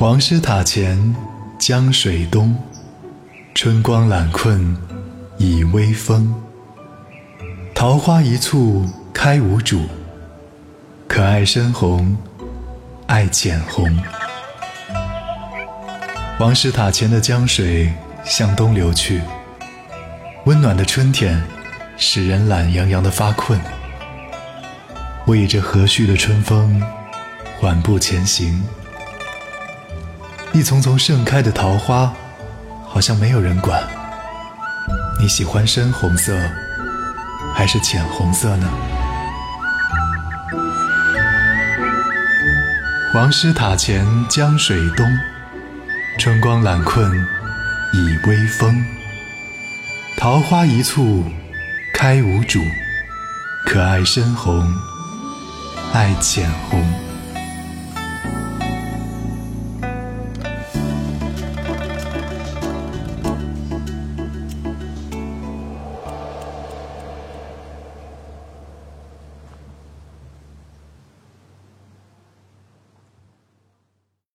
黄师塔前江水东，春光懒困倚微风。桃花一簇开无主，可爱深红爱浅红。黄师塔前的江水向东流去，温暖的春天使人懒洋洋的发困。我倚着和煦的春风，缓步前行。一丛丛盛开的桃花，好像没有人管。你喜欢深红色，还是浅红色呢？黄师塔前江水东，春光懒困倚微风。桃花一簇开无主，可爱深红爱浅红。